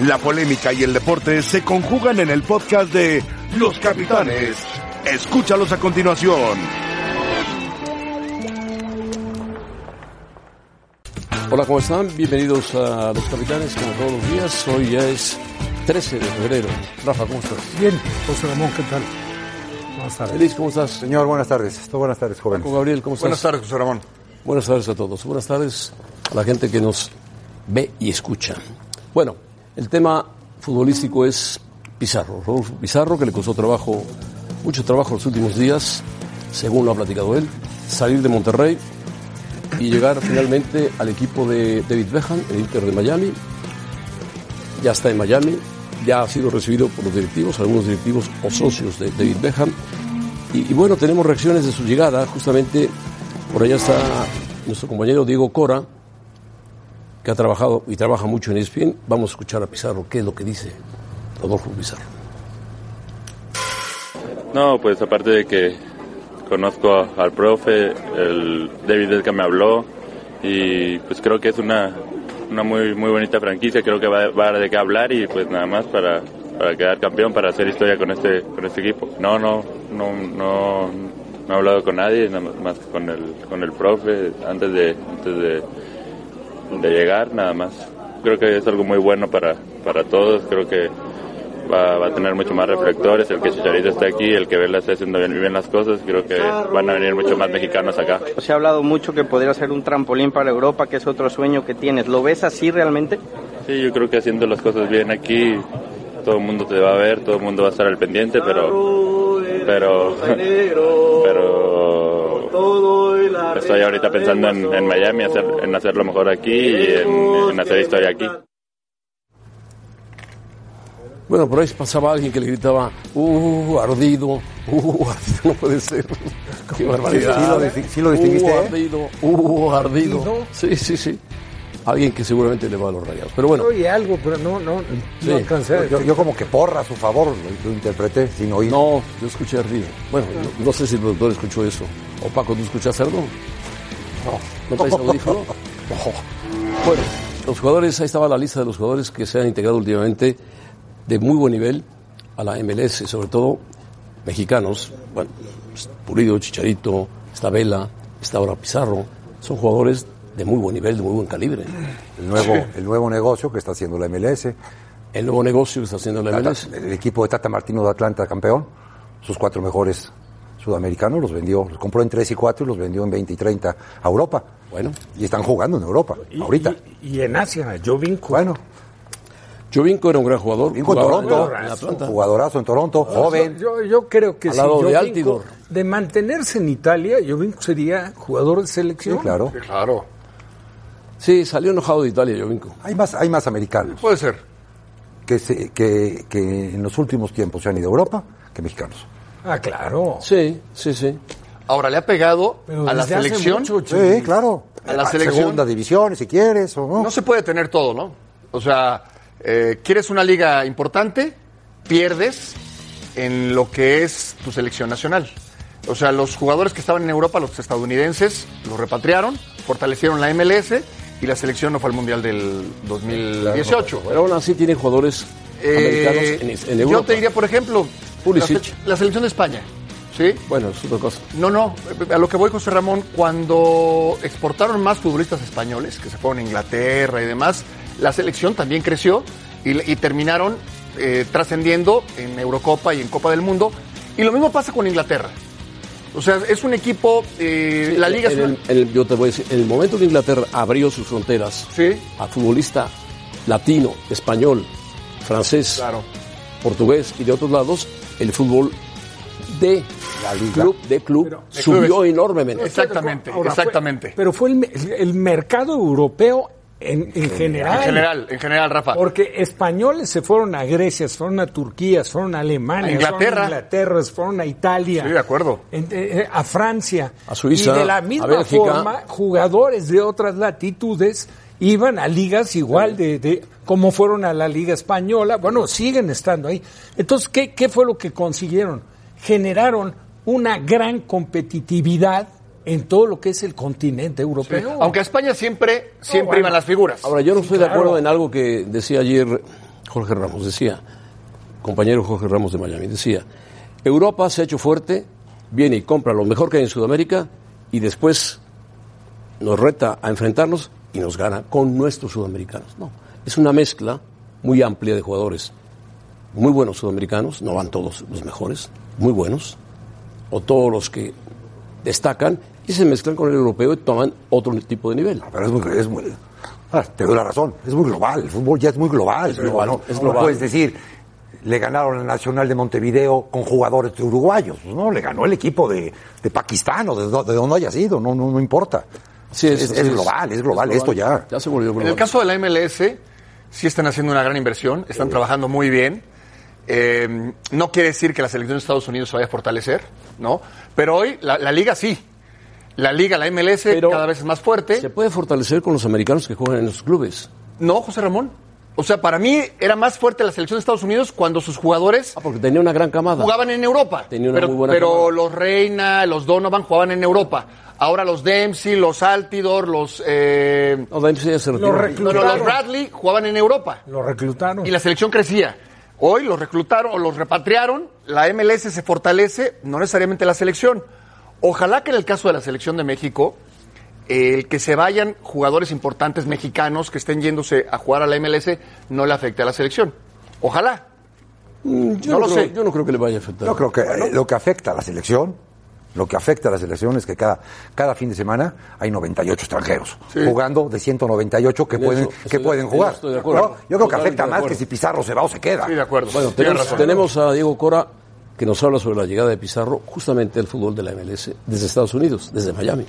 La polémica y el deporte se conjugan en el podcast de Los Capitanes. Escúchalos a continuación. Hola, ¿cómo están? Bienvenidos a Los Capitanes, como todos los días. Hoy ya es 13 de febrero. Rafa, ¿cómo estás? Bien, José Ramón, ¿qué tal? Buenas tardes. Feliz, ¿cómo estás? Señor, buenas tardes. Buenas tardes, joven. Gabriel, ¿cómo estás? Buenas tardes, José Ramón. Buenas tardes a todos. Buenas tardes a la gente que nos ve y escucha. Bueno, el tema futbolístico es Pizarro. Rodolfo Pizarro, que le costó trabajo, mucho trabajo los últimos días, según lo ha platicado él, salir de Monterrey y llegar finalmente al equipo de David Beckham, el Inter de Miami. Ya está en Miami, ya ha sido recibido por los directivos, algunos directivos o socios de David Beckham. Y, y bueno, tenemos reacciones de su llegada, justamente por allá está nuestro compañero Diego Cora, que ha trabajado y trabaja mucho en ESPN. Vamos a escuchar a Pizarro, qué es lo que dice Rodolfo Pizarro. No, pues aparte de que conozco al profe, el David Elka me habló y pues creo que es una, una muy muy bonita franquicia, creo que va, va a dar de qué hablar y pues nada más para, para quedar campeón, para hacer historia con este con este equipo. No, no, no, no, he hablado con nadie, nada más con el con el profe antes de antes de, de llegar, nada más. Creo que es algo muy bueno para para todos, creo que va, va a tener mucho más reflectores, el que Chicharito esté aquí, el que Vela esté haciendo bien, bien las cosas, creo que van a venir mucho más mexicanos acá. Se ha hablado mucho que podría ser un trampolín para Europa, que es otro sueño que tienes. ¿Lo ves así realmente? Sí, yo creo que haciendo las cosas bien aquí, todo el mundo te va a ver, todo el mundo va a estar al pendiente, pero, pero, pero estoy ahorita pensando en, en Miami, hacer, en hacer lo mejor aquí y en, en hacer historia aquí. Bueno, por ahí pasaba alguien que le gritaba, ¡uh, ardido! ¡uh, ardido! No puede ser. ¡Qué barbaridad! sí lo disting- sí lo distinguiste, ¡uh, ¿eh? ardido! ¡uh, ardido! Sí, sí, sí. Alguien que seguramente le va a los rayados. Pero bueno, Oye, algo, pero no, no, Sí. no alcancé. a- Yo, yo como que porra a su favor, lo, lo interpreté sin oír. no, yo escuché ardido. Bueno, no, no sé si el doctor escuchó eso. O Paco, ¿tú escuchaste algo? No. ¿No traes audífono? No. Bueno, los jugadores, ahí estaba la lista de los jugadores que se han integrado últimamente de muy buen nivel a la MLS, sobre todo mexicanos. Bueno, Pulido, Chicharito, está Vela, está ahora Pizarro. Son jugadores de muy buen nivel, de muy buen calibre. El nuevo, el nuevo negocio que está haciendo la MLS. El nuevo negocio que está haciendo la Tata- MLS. el equipo de Tata Martino de Atlanta, campeón. Sus cuatro mejores sudamericanos los vendió, los compró en 3 y 4 y los vendió en 20 y 30 a Europa. Bueno, Y están jugando en Europa, y, ahorita. Y, y en Asia, yo vinco. bueno, Jovinko era un gran jugador. Vinco en Toronto, jugadorazo en Toronto, joven. Yo, yo creo que Al si lado de Jovinko, Altidor. de mantenerse en Italia, yo sería jugador de Sí, selección. claro. Claro, Sí, salió enojado de Italia, Jovinko. Hay más, hay más americanos puede ser. que, se- que, que en los últimos tiempos se han ido a Europa que mexicanos. Ah, claro. Sí, sí, sí. Ahora le ha pegado Pero a la selección. mucho, Sí, claro. A la selección. Segunda división, si quieres, o no. No se puede tener todo, ¿no? O sea, eh, quieres una liga importante, pierdes en lo que es tu selección nacional. O sea, los jugadores que estaban en Europa, los estadounidenses, los repatriaron, fortalecieron la MLS y la selección no fue al Mundial del 2018. Pero aún así tiene jugadores Eh, americanos en, en Europa. yo te diría, por ejemplo. La, la selección de España. ¿Sí? Bueno, es otra cosa. No, no, a lo que voy, José Ramón, cuando exportaron más futbolistas españoles, que se fueron a Inglaterra y demás, la selección también creció y, y terminaron eh, trascendiendo en Eurocopa y en Copa del Mundo. Y lo mismo pasa con Inglaterra. O sea, es un equipo, eh, la liga es En una- el, en el- yo te voy a decir, en el momento que Inglaterra abrió sus fronteras Sí. a futbolista latino, español, francés, Claro. portugués y de otros lados, el fútbol de La liga. club, de club subió enormemente. Exactamente, Ahora, fue- exactamente. pero fue el mercado europeo en, en general. En general, en general, Rafa. Porque españoles se fueron a Grecia, se fueron a Turquía, se fueron a Alemania, A Inglaterra. se fueron a Inglaterra, se fueron a Italia. Sí, de acuerdo. en- eh, eh, a Francia. A Suiza, Y de la misma forma, jugadores de otras latitudes iban a ligas igual de, de como fueron a la Liga Española. Bueno, siguen estando ahí. Entonces, ¿qué, qué fue lo que consiguieron? Generaron una gran competitividad en todo lo que es el continente europeo. Aunque a España siempre, siempre bueno. iban las figuras. Ahora, yo no estoy de claro. acuerdo en algo que decía ayer Jorge Ramos, decía, compañero Jorge Ramos de Miami, decía, Europa se ha hecho fuerte, viene y compra lo mejor que hay en Sudamérica y después nos reta a enfrentarnos y nos gana con nuestros sudamericanos. No, es una mezcla muy amplia de jugadores. Muy buenos sudamericanos, no van todos los mejores, muy buenos, o todos los que destacan y se mezclan con el europeo y toman otro tipo de nivel. Pero es muy, es muy- ah, te doy la razón, es muy global, el fútbol ya es muy global. Es global, ¿no? es No puedes decir, le ganaron al Nacional de Montevideo con jugadores de uruguayos. No, le ganó el equipo de, de Pakistán o de, de donde haya sido, no, no, no importa. Sí, es, global, es global, esto ya. Ya se volvió global. En el caso de la MLS, sí están haciendo una gran inversión, están trabajando muy bien. Eh, no quiere decir que la selección de Estados Unidos se vaya a fortalecer, ¿no? Pero hoy la, la liga sí. La liga, la MLS, Pero cada vez es más fuerte. Se puede fortalecer con los americanos que juegan en los clubes. No, José Ramón. O sea, para mí era más fuerte la selección de Estados Unidos cuando sus jugadores Ah, porque tenía una gran camada. jugaban en Europa. Tenía una pero muy buena pero camada. los Reina, los Donovan jugaban en Europa. Ahora los Dempsey, los Altidor, los, eh, No, Dempsey ya se retiró. Los no, no, los reclutaron. Bradley jugaban en Europa. Lo reclutaron. Y la selección crecía. Hoy los reclutaron o los repatriaron, la MLS se fortalece, no necesariamente la selección. Ojalá que en el caso de la selección de México, el que se vayan jugadores importantes mexicanos que estén yéndose a jugar a la MLS no le afecte a la selección. Ojalá. Mm, Yo No no, lo creo, sé. yo no creo que le vaya a afectar. Yo creo que eh, lo que afecta a la selección, lo que afecta a la selección es que cada, cada fin de semana hay 98 extranjeros jugando de 198 que En pueden, eso que estoy- pueden en jugar. estoy de acuerdo. ¿no? Yo creo que afecta más que si Pizarro se va o se queda. Sí, de acuerdo. Bueno, Tienes tenemos, razón. tenemos a Diego Cora que nos habla sobre la llegada de Pizarro justamente al fútbol de la MLS desde Estados Unidos, desde Miami.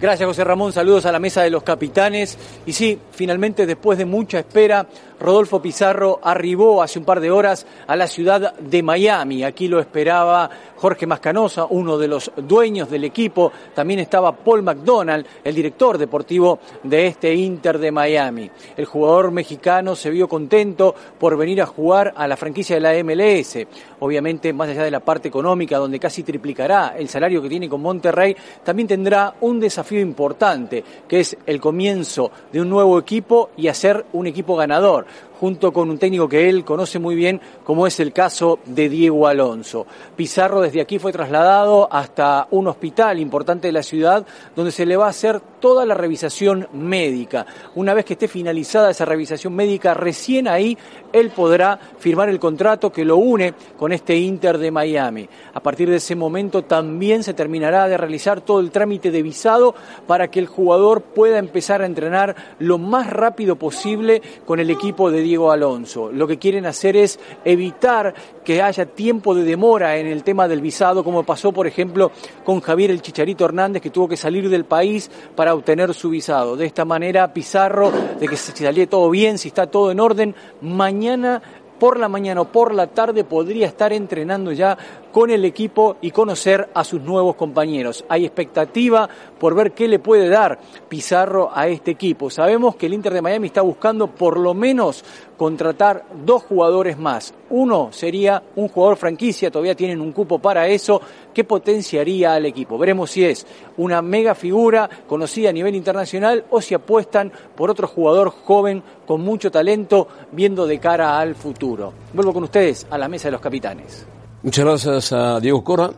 Gracias, José Ramón. Saludos a la mesa de los capitanes. Y sí, finalmente, después de mucha espera, Rodolfo Pizarro arribó hace un par de horas a la ciudad de Miami. Aquí lo esperaba Jorge Mascanosa, uno de los dueños del equipo. También estaba Paul McDonald, el director deportivo de este Inter de Miami. El jugador mexicano se vio contento por venir a jugar a la franquicia de la MLS. Obviamente, más allá de la parte económica, donde casi triplicará el salario que tiene con Monterrey, también tendrá un desafío importante, que es el comienzo de un nuevo equipo y hacer un equipo ganador junto con un técnico que él conoce muy bien, como es el caso de Diego Alonso. Pizarro desde aquí fue trasladado hasta un hospital importante de la ciudad, donde se le va a hacer toda la revisación médica. Una vez que esté finalizada esa revisación médica, recién ahí él podrá firmar el contrato que lo une con este Inter de Miami. A partir de ese momento también se terminará de realizar todo el trámite de visado para que el jugador pueda empezar a entrenar lo más rápido posible con el equipo de Diego Alonso. Lo que quieren hacer es evitar que haya tiempo de demora en el tema del visado, como pasó, por ejemplo, con Javier el Chicharito Hernández, que tuvo que salir del país para obtener su visado. De esta manera, Pizarro, de que si saliera todo bien, si está todo en orden, mañana por la mañana o por la tarde podría estar entrenando ya con el equipo y conocer a sus nuevos compañeros. Hay expectativa por ver qué le puede dar Pizarro a este equipo. Sabemos que el Inter de Miami está buscando por lo menos contratar dos jugadores más. Uno sería un jugador franquicia, todavía tienen un cupo para eso, que potenciaría al equipo. Veremos si es una mega figura conocida a nivel internacional o si apuestan por otro jugador joven con mucho talento viendo de cara al futuro. Vuelvo con ustedes a la mesa de los capitanes. Muchas gracias a Diego Cora.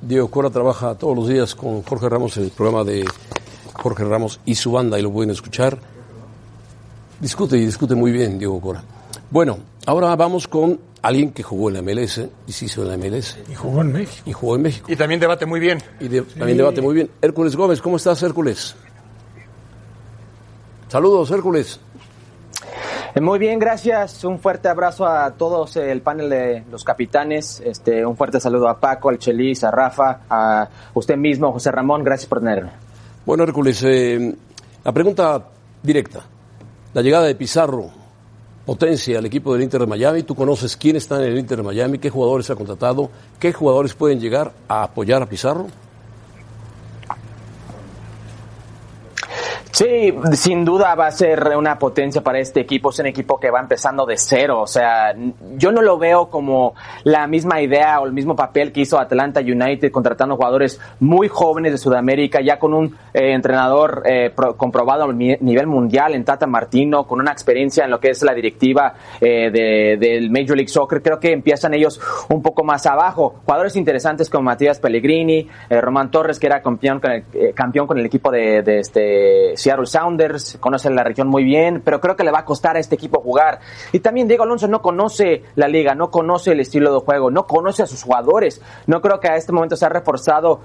Diego Cora trabaja todos los días con Jorge Ramos en el programa de Jorge Ramos y su banda y lo pueden escuchar. Discute y discute muy bien Diego Cora. Bueno, ahora vamos con alguien que jugó en la MLS y se hizo en la MLS Y jugó en México. y jugó en México. Y también debate muy bien. Y de- también debate muy bien. Hércules Gómez, ¿cómo estás, Hércules? Saludos, Hércules. Eh, Muy bien, gracias. Un fuerte abrazo a todos eh, el panel de los capitanes. Este, un fuerte saludo a Paco, al Chelis, a Rafa, a usted mismo, José Ramón. Gracias por tenerme. Bueno, Hércules, eh, la pregunta directa. La llegada de Pizarro potencia al equipo del Inter de Miami. Tú conoces quién está en el Inter de Miami, qué jugadores ha contratado, qué jugadores pueden llegar a apoyar a Pizarro. Sí, sin duda va a ser una potencia para este equipo. Es un equipo que va empezando de cero. O sea, yo no lo veo como la misma idea o el mismo papel que hizo Atlanta United contratando jugadores muy jóvenes de Sudamérica, ya con un eh, entrenador eh, pro- comprobado a nivel mundial en Tata Martino, con una experiencia en lo que es la directiva eh, de- del Major League Soccer. Creo que empiezan ellos un poco más abajo. Jugadores interesantes como Matías Pellegrini, eh, Román Torres, que era campeón con el, eh, campeón con el equipo de este Seattle Sounders, conoce la región muy bien, pero creo que le va a costar a este equipo jugar. Y también Diego Alonso no conoce la liga, no conoce el estilo de juego, no conoce a sus jugadores. No creo que a este momento se ha reforzado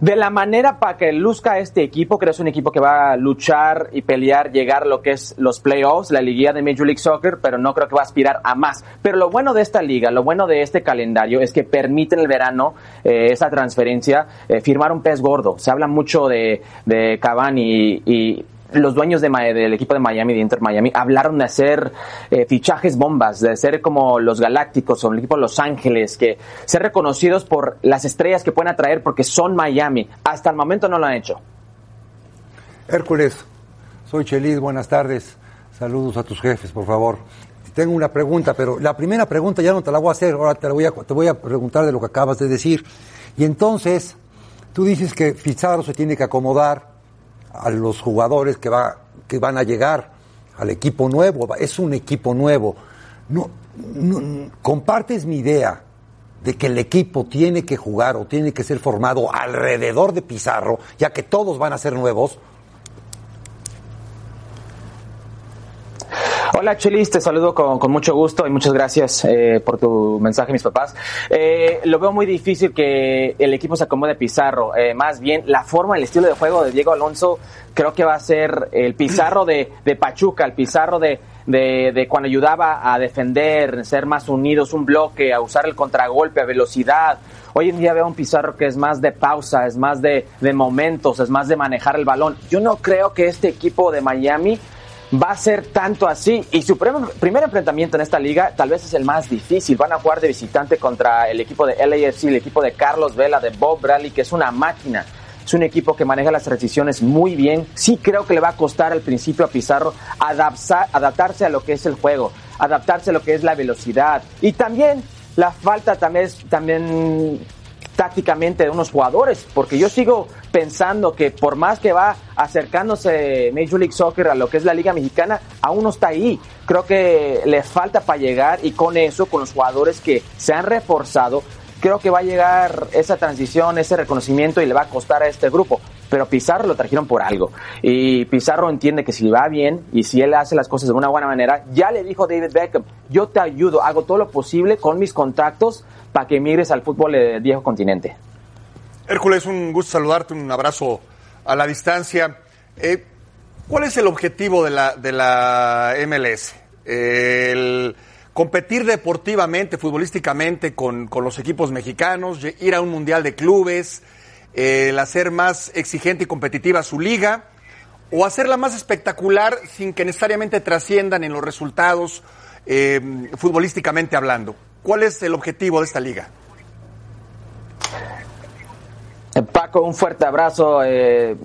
de la manera para que luzca este equipo. Creo que es un equipo que va a luchar y pelear, llegar a lo que es los playoffs, la liguilla de Major League Soccer, pero no creo que va a aspirar a más. Pero lo bueno de esta liga, lo bueno de este calendario es que permite en el verano eh, esa transferencia, eh, firmar un pez gordo. Se habla mucho de, de Cavani y los dueños de, del equipo de Miami, de Inter Miami, hablaron de hacer eh, fichajes bombas, de ser como los Galácticos o el equipo de Los Ángeles, que ser reconocidos por las estrellas que pueden atraer porque son Miami. Hasta el momento no lo han hecho. Hércules, soy Chelis, buenas tardes. Saludos a tus jefes, por favor. Tengo una pregunta, pero la primera pregunta ya no te la voy a hacer, ahora te, la voy, a, te voy a preguntar de lo que acabas de decir. Y entonces, tú dices que Pizarro se tiene que acomodar a los jugadores que, va, que van a llegar al equipo nuevo, es un equipo nuevo. No, compartes mi idea de que el equipo tiene que jugar o tiene que ser formado alrededor de Pizarro, ya que todos van a ser nuevos. Hola Chelis, te saludo con, mucho gusto y muchas gracias eh, por tu mensaje, mis papás. Eh, lo veo muy difícil que el equipo se acomode Pizarro. Eh, más bien, la forma, el estilo de juego de Diego Alonso creo que va a ser el Pizarro de, Pachuca, el Pizarro de, cuando ayudaba a defender, ser más unidos, un bloque, a usar el contragolpe, a velocidad. Hoy en día veo un Pizarro que es más de pausa, es más de momentos, es más de manejar el balón. Yo no creo que este equipo de Miami va a ser tanto así. Y su primer, enfrentamiento en esta liga tal vez es el más difícil. Van a jugar de visitante contra el equipo de LAFC, el equipo de Carlos Vela, de Bob Bradley, que es una máquina. Es un equipo que maneja las transiciones muy bien. Sí creo que le va a costar al principio a Pizarro adaptar- adaptarse a lo que es el juego, adaptarse a lo que es la velocidad. Y también la falta también también tácticamente de unos jugadores, porque yo sigo pensando que por más que va acercándose Major League Soccer a lo que es la Liga Mexicana, aún no está ahí. Creo que le falta para llegar y con eso, con los jugadores que se han reforzado, creo que va a llegar esa transición, ese reconocimiento y le va a costar a este grupo. Pero Pizarro lo trajeron por algo. Y Pizarro entiende que si va bien y si él hace las cosas de una buena manera, ya le dijo David Beckham, yo te ayudo, hago todo lo posible con mis contactos para que migres al fútbol del viejo continente. Hércules, un gusto saludarte, un abrazo a la distancia. Eh, ¿Cuál es el objetivo de la, de la MLS? El competir deportivamente, futbolísticamente con, con los equipos mexicanos, ir a un mundial de clubes, el hacer más exigente y competitiva su liga, o hacerla más espectacular sin que necesariamente trasciendan en los resultados eh, futbolísticamente hablando. ¿Cuál es el objetivo de esta liga? Eh, Paco, un fuerte abrazo. eh,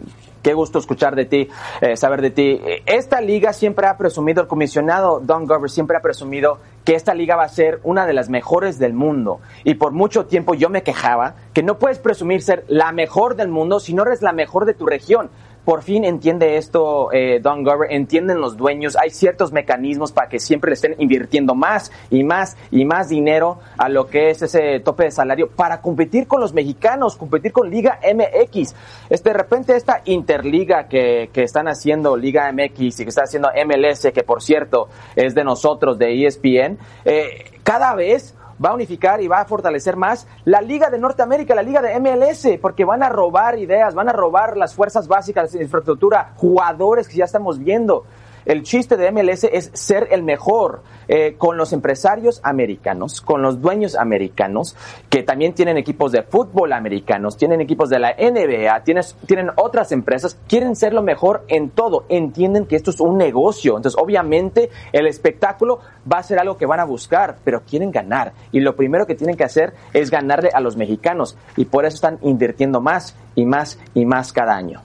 qué gusto escuchar de ti, saber de ti. Esta liga siempre ha presumido, el comisionado Don Glover siempre ha presumido que esta liga va a ser una de las mejores del mundo. Y por mucho tiempo yo me quejaba que no puedes presumir ser la mejor del mundo si no eres la mejor de tu región. Por fin entiende esto eh, Don Glover, entienden los dueños, hay ciertos mecanismos para que siempre le estén invirtiendo más y más y más dinero a lo que es ese tope de salario para competir con los mexicanos, competir con Liga MX. Este, de repente esta interliga que, que están haciendo Liga MX y que está haciendo MLS, que por cierto es de nosotros, de ESPN, eh, cada vez va a unificar y va a fortalecer más la Liga de Norteamérica, la Liga de MLS, porque van a robar ideas, van a robar las fuerzas básicas, infraestructura, jugadores que ya estamos viendo. El chiste de MLS es ser el mejor eh, con los empresarios americanos, con los dueños americanos, que también tienen equipos de fútbol americanos, tienen equipos de la NBA, tienes, tienen otras empresas, quieren ser lo mejor en todo, entienden que esto es un negocio. Entonces, obviamente, el espectáculo va a ser algo que van a buscar, pero quieren ganar. Y lo primero que tienen que hacer es ganarle a los mexicanos. Y por eso están invirtiendo más y más y más cada año.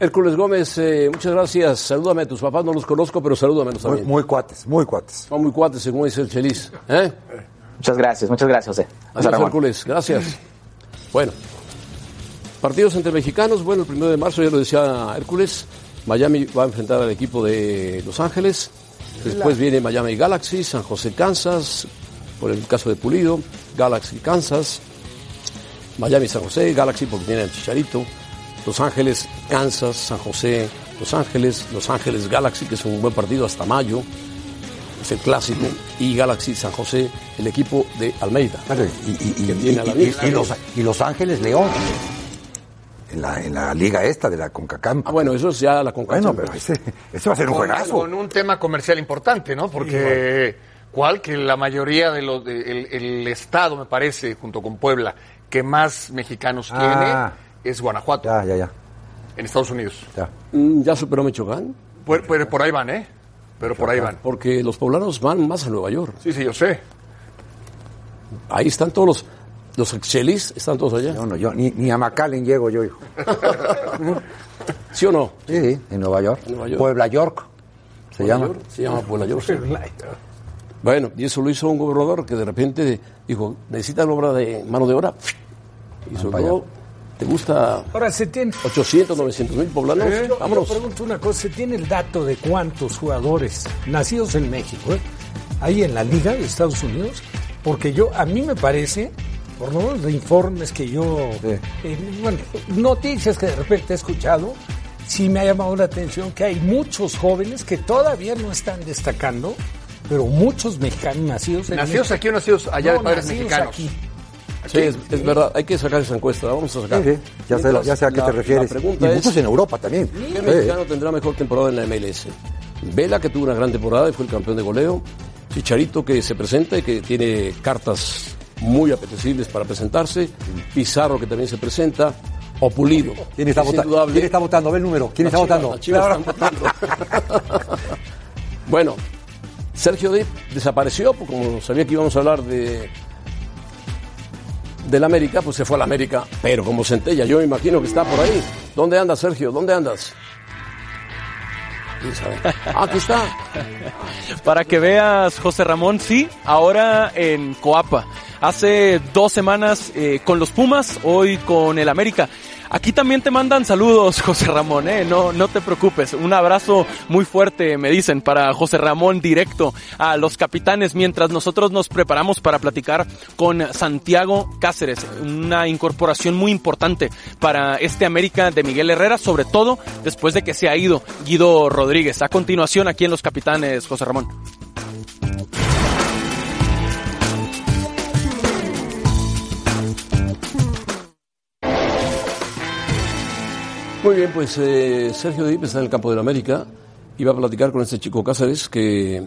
Hércules Gómez, eh, muchas gracias. Salúdame a tus papás, no los conozco, pero salúdamelos Muy, también. muy cuates, muy cuates. Son muy cuates, según dice el Chelis. ¿Eh? Muchas gracias, muchas gracias, José. Adiós. Hércules, gracias. Bueno, partidos entre mexicanos. Bueno, el primero de marzo, ya lo decía Hércules, Miami va a enfrentar al equipo de Los Ángeles. Después viene Miami Galaxy, San José, Kansas, por el caso de Pulido, Galaxy, Kansas, Miami, San José, Galaxy porque tiene el Chicharito, Los Ángeles, Kansas, San José, Los Ángeles, Los Ángeles Galaxy, que es un buen partido hasta mayo, es el clásico, y Galaxy San José, el equipo de Almeida. Y, la los, y Los Ángeles León. En la, en la liga esta de la CONCACAF. Ah, bueno, eso es ya la CONCACAF. Bueno, pero ese, ese va a ser un con, juegazo. con un tema comercial importante, ¿no? Porque cuál que la mayoría de los de- el, el estado me parece junto con Puebla que más mexicanos Ah. tiene es Guanajuato Ya, ya, ya. en Estados Unidos. ya. Mm, Ya superó Michoacán, Por, por- por ahí van, ¿eh? Pero por ahí van. porque los poblanos van más a Nueva York. Sí, sí, yo sé. Ahí están todos los, los excelis, están todos allá. Yo no, yo ni, ni a McAllen llego yo, hijo. ¿Sí o no? Sí, sí, en Nueva York. Nueva York. Puebla York. Se Puebla llama. York, Se llama Puebla York. sí. Bueno, y eso lo hizo un gobernador que de repente dijo, necesitan obra de mano de obra. Y todo, ¿te gusta Ahora se tiene. 800, 900 mil poblanos? Yo Vámonos. pregunto una cosa, ¿se tiene el dato de cuántos jugadores nacidos en México, eh, ahí en la liga de Estados Unidos? Porque yo, a mí me parece, por lo menos de informes que yo, Sí. eh, bueno, noticias que de repente he escuchado, sí me ha llamado la atención que hay muchos jóvenes que todavía no están destacando, pero muchos mexicanos nacidos en ¿Nacidos México. aquí o nacidos allá No, de padres nacidos mexicanos? aquí. Sí, es, es verdad, hay que sacar esa encuesta, vamos a sacar. Sí, sí, ya sé, Mientras, ya sé a qué la- te refieres. La Y es, muchos en Europa también. ¿qué mexicano tendrá mejor temporada en la MLS? Vela, que tuvo una gran temporada y fue el campeón de goleo. Chicharito, que se presenta y que tiene cartas muy apetecibles para presentarse. Pizarro, que también se presenta. O Pulido. ¿Quién está, Es vota- indudable. ¿Quién está votando? Ve el número. ¿Quién está Chivas, votando? las Chivas están votando. bueno, Sergio Dip desapareció, porque como sabía que íbamos a hablar de del América, pues se fue al América, pero como centella, yo me imagino que está por ahí. ¿Dónde andas, Sergio? ¿Dónde andas? Ah, aquí está. Para que veas, José Ramón, sí, ahora en Coapa. Hace dos semanas eh, con los Pumas, hoy con el América. Aquí también te mandan saludos, José Ramón, ¿eh? no, no te preocupes. Un abrazo muy fuerte, me dicen, para José Ramón directo a los capitanes, mientras nosotros nos preparamos para platicar con Santiago Cáceres, una incorporación muy importante para este América de Miguel Herrera, sobre todo después de que se ha ido Guido Rodríguez. A continuación, aquí en los capitanes, José Ramón. Muy bien, pues eh, Sergio Dip está en el campo del América y va a platicar con este chico Cáceres que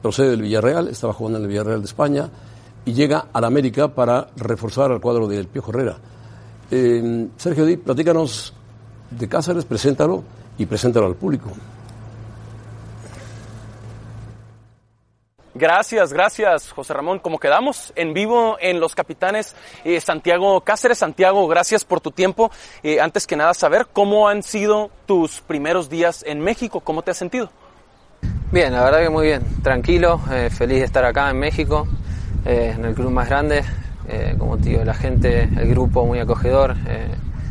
procede del Villarreal, estaba jugando en el Villarreal de España y llega al América para reforzar al cuadro del Piojo Herrera. Eh, Sergio Dip, platícanos de Cáceres, preséntalo y preséntalo al público. Gracias, gracias, José Ramón. Como quedamos en vivo en Los Capitanes, eh, Santiago Cáceres. Santiago, gracias por tu tiempo. Eh, antes que nada, saber cómo han sido tus primeros días en México, cómo te has sentido. Bien, la verdad que muy bien, tranquilo, eh, feliz de estar acá en México, en el club más grande, como te digo, la gente, el grupo muy acogedor,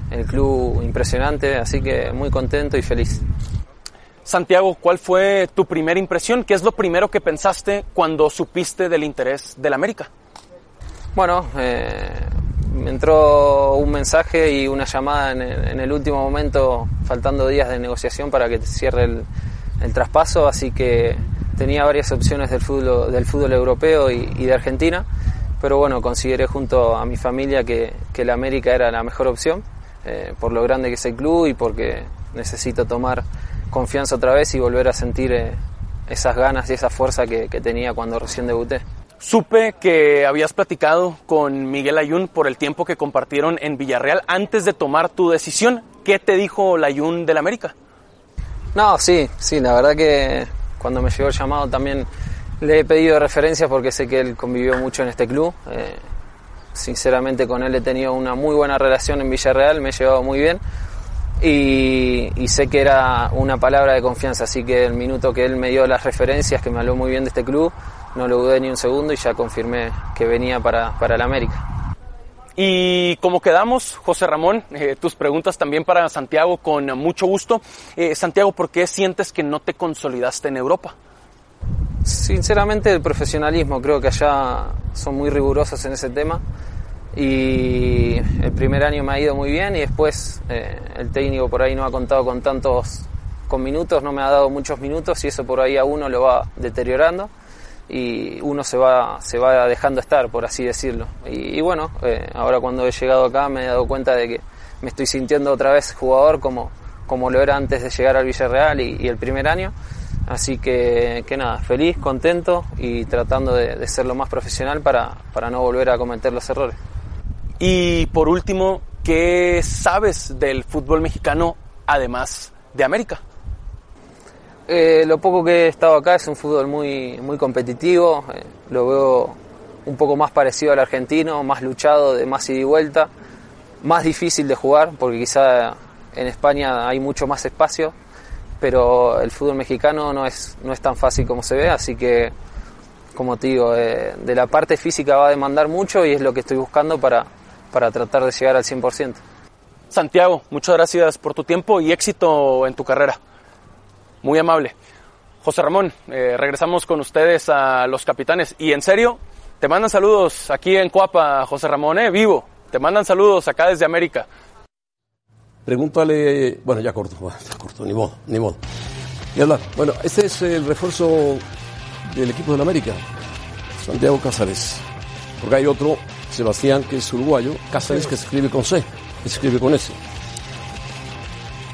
el club impresionante, así que muy contento y feliz. Santiago, ¿cuál fue tu primera impresión? ¿Qué es lo primero que pensaste cuando supiste del interés del América? Bueno, eh, me entró un mensaje y una llamada en el, último momento, faltando días de negociación para que cierre el, traspaso, así que tenía varias opciones del fútbol, europeo y, de Argentina, pero bueno, consideré junto a mi familia que, que el América era la mejor opción, eh, por lo grande que es el club y porque necesito tomar confianza otra vez y volver a sentir eh, esas ganas y esa fuerza que, que tenía cuando recién debuté. Supe que habías platicado con Miguel Ayun por el tiempo que compartieron en Villarreal antes de tomar tu decisión. ¿Qué te dijo Ayun del América? No, sí, sí, la verdad que cuando me llegó el llamado también le he pedido referencias porque sé que él convivió mucho en este club. Eh, sinceramente con él he tenido una muy buena relación en Villarreal, me he llevado muy bien. Y, y sé que era una palabra de confianza, así que el minuto que él me dio las referencias, que me habló muy bien de este club, no lo dudé ni un segundo y ya confirmé que venía para, para el América. Y como quedamos, José Ramón, eh, tus preguntas también para Santiago con mucho gusto. Eh, Santiago, ¿por qué sientes que no te consolidaste en Europa? Sinceramente el profesionalismo, creo que allá son muy rigurosos en ese tema y el primer año me ha ido muy bien y después eh, el técnico por ahí no ha contado con tantos con minutos, no me ha dado muchos minutos y eso por ahí a uno lo va deteriorando y uno se va, se va dejando estar, por así decirlo. Y, y bueno, eh, ahora cuando he llegado acá me he dado cuenta de que me estoy sintiendo otra vez jugador como, como lo era antes de llegar al Villarreal y, y el primer año. Así que, que nada, feliz, contento y tratando de, de ser lo más profesional para, para no volver a cometer los errores. Y por último, ¿qué sabes del fútbol mexicano además de América? Eh, lo poco que he estado acá es un fútbol muy, muy competitivo, eh, lo veo un poco más parecido al argentino, más luchado, de más ida y vuelta, más difícil de jugar, porque quizá en España hay mucho más espacio, pero el fútbol mexicano no es, no es tan fácil como se ve, así que, como te digo, eh, de la parte física va a demandar mucho y es lo que estoy buscando para, para tratar de llegar al 100%. Santiago, muchas gracias por tu tiempo y éxito en tu carrera. Muy amable. José Ramón, eh, regresamos con ustedes a los capitanes. Y en serio, te mandan saludos aquí en Cuapa, José Ramón, eh, vivo. Te mandan saludos acá desde América. Pregúntale, bueno, ya corto, ya corto, ni modo, ni modo. Y hablar. Bueno, este es el refuerzo del equipo del América, Santiago Cázares. Porque hay otro, Sebastián, que es uruguayo, Cázares, que escribe con C, escribe con S.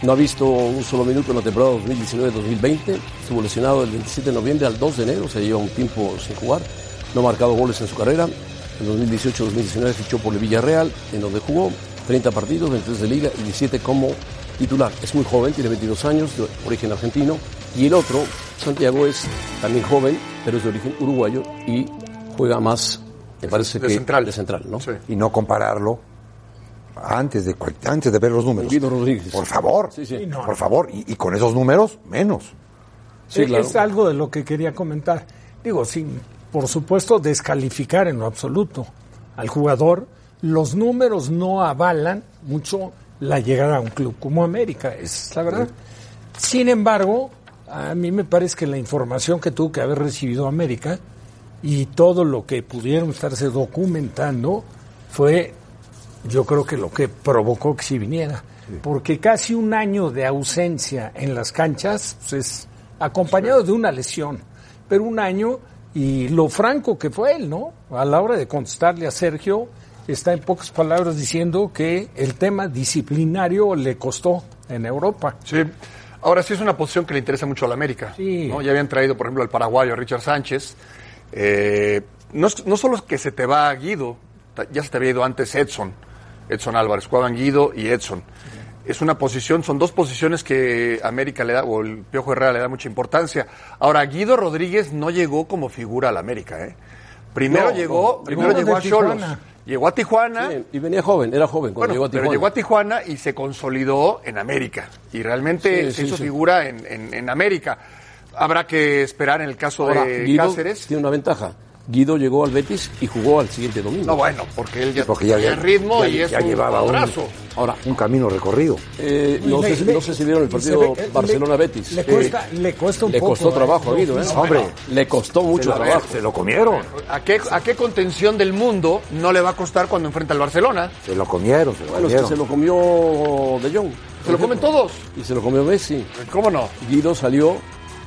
No ha visto un solo minuto en la temporada 2019-2020. Estuvo lesionado del 27 de noviembre al 2 de enero, se lleva un tiempo sin jugar. No ha marcado goles en su carrera. En 2018-2019 fichó por el Villarreal, en donde jugó 30 partidos, 23 de liga y 17 como titular. Es muy joven, tiene 22 años, de origen argentino. Y el otro, Santiago, es también joven, pero es de origen uruguayo y juega más, me parece De que central. de central, ¿no? Y no compararlo antes de, antes de ver los números. Guido Rodríguez. Por favor. Sí, sí. Por favor. Y, y con esos números, menos. Sí, claro. Es algo de lo que quería comentar. Digo, sin, por supuesto, descalificar en lo absoluto al jugador. Los números no avalan mucho la llegada a un club como América, es la verdad. Sin embargo, a mí me parece que la información que tuvo que haber recibido América y todo lo que pudieron estarse documentando fue, yo creo que lo que provocó que sí viniera. Porque casi un año de ausencia en las canchas pues, es acompañado de una lesión, pero un año y lo franco que fue él, ¿no? A la hora de contestarle a Sergio, está en pocas palabras diciendo que el tema disciplinario le costó en Europa. Sí. Ahora sí es una posición que le interesa mucho a la América. Sí. ¿no? Ya habían traído, por ejemplo, al paraguayo a Richard Sánchez. Eh, no, no solo es que se te va Guido, ya se te había ido antes Edson, Edson Álvarez, jugaban Guido y Edson. Es una posición, son dos posiciones que América le da, o el Piojo Herrera le da mucha importancia. Ahora, Guido Rodríguez no llegó como figura al América, ¿eh? Primero No, llegó, no, primero llegó a Cholos. Tijuana. Llegó a Tijuana. Sí, y venía joven, era joven cuando Bueno, llegó a pero Tijuana. llegó a Tijuana y se consolidó en América. Y realmente Sí, se sí, hizo figura en, en- en América. Habrá que esperar en el caso Ahora, de Guido Cáceres. tiene una ventaja. Guido llegó al Betis y jugó al siguiente domingo. No, bueno, porque él ya Porque ya, tenía ya- ritmo ya- y es ya un llevaba un, abrazo. Ahora, un camino recorrido. eh, no, Le- sé, si- le- no sé si vieron el se partido le- Barcelona-Betis. Le Eh, cuesta, le cuesta un le poco. costó ¿eh? trabajo a Guido, ¿eh? No, Hombre, Le costó mucho ver, trabajo. se lo comieron. ¿A qué, ¿A qué contención del mundo no le va a costar cuando enfrenta al Barcelona? Se lo comieron, se lo Bueno, es que comieron. se lo comió De Jong. Se lo comen todos. Y se lo comió Messi. ¿Cómo no? Guido salió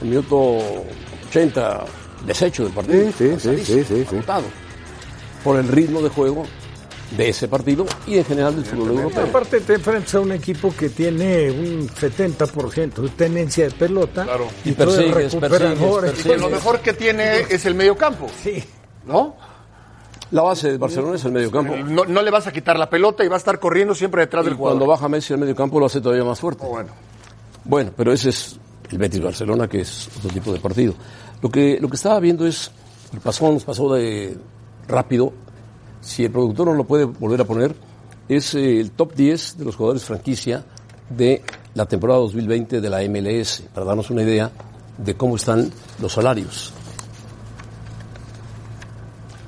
el minuto 80 deshecho del partido. Sí, sí, sí, sí, sí, sí. agotado Por el ritmo de juego de ese partido y en general del fútbol europeo. Aparte te enfrentas a un equipo que tiene un 70% de tenencia de pelota Claro. y, Y todo el persigues, recuperador. persigues, lo mejor que tiene es el medio campo, Sí. ¿no? La base de Barcelona es el medio campo. No, no le vas a quitar la pelota y va a estar corriendo siempre detrás Y del jugador. cuando baja Messi al medio campo lo hace todavía más fuerte. Oh, bueno. Bueno, pero ese es el Betis Barcelona, que es otro tipo de partido. Lo que, lo que estaba viendo es, el pasón nos pasó de rápido, si el productor no lo puede volver a poner, es eh, el top 10 de los jugadores franquicia de la temporada 2020 de la MLS, para darnos una idea de cómo están los salarios.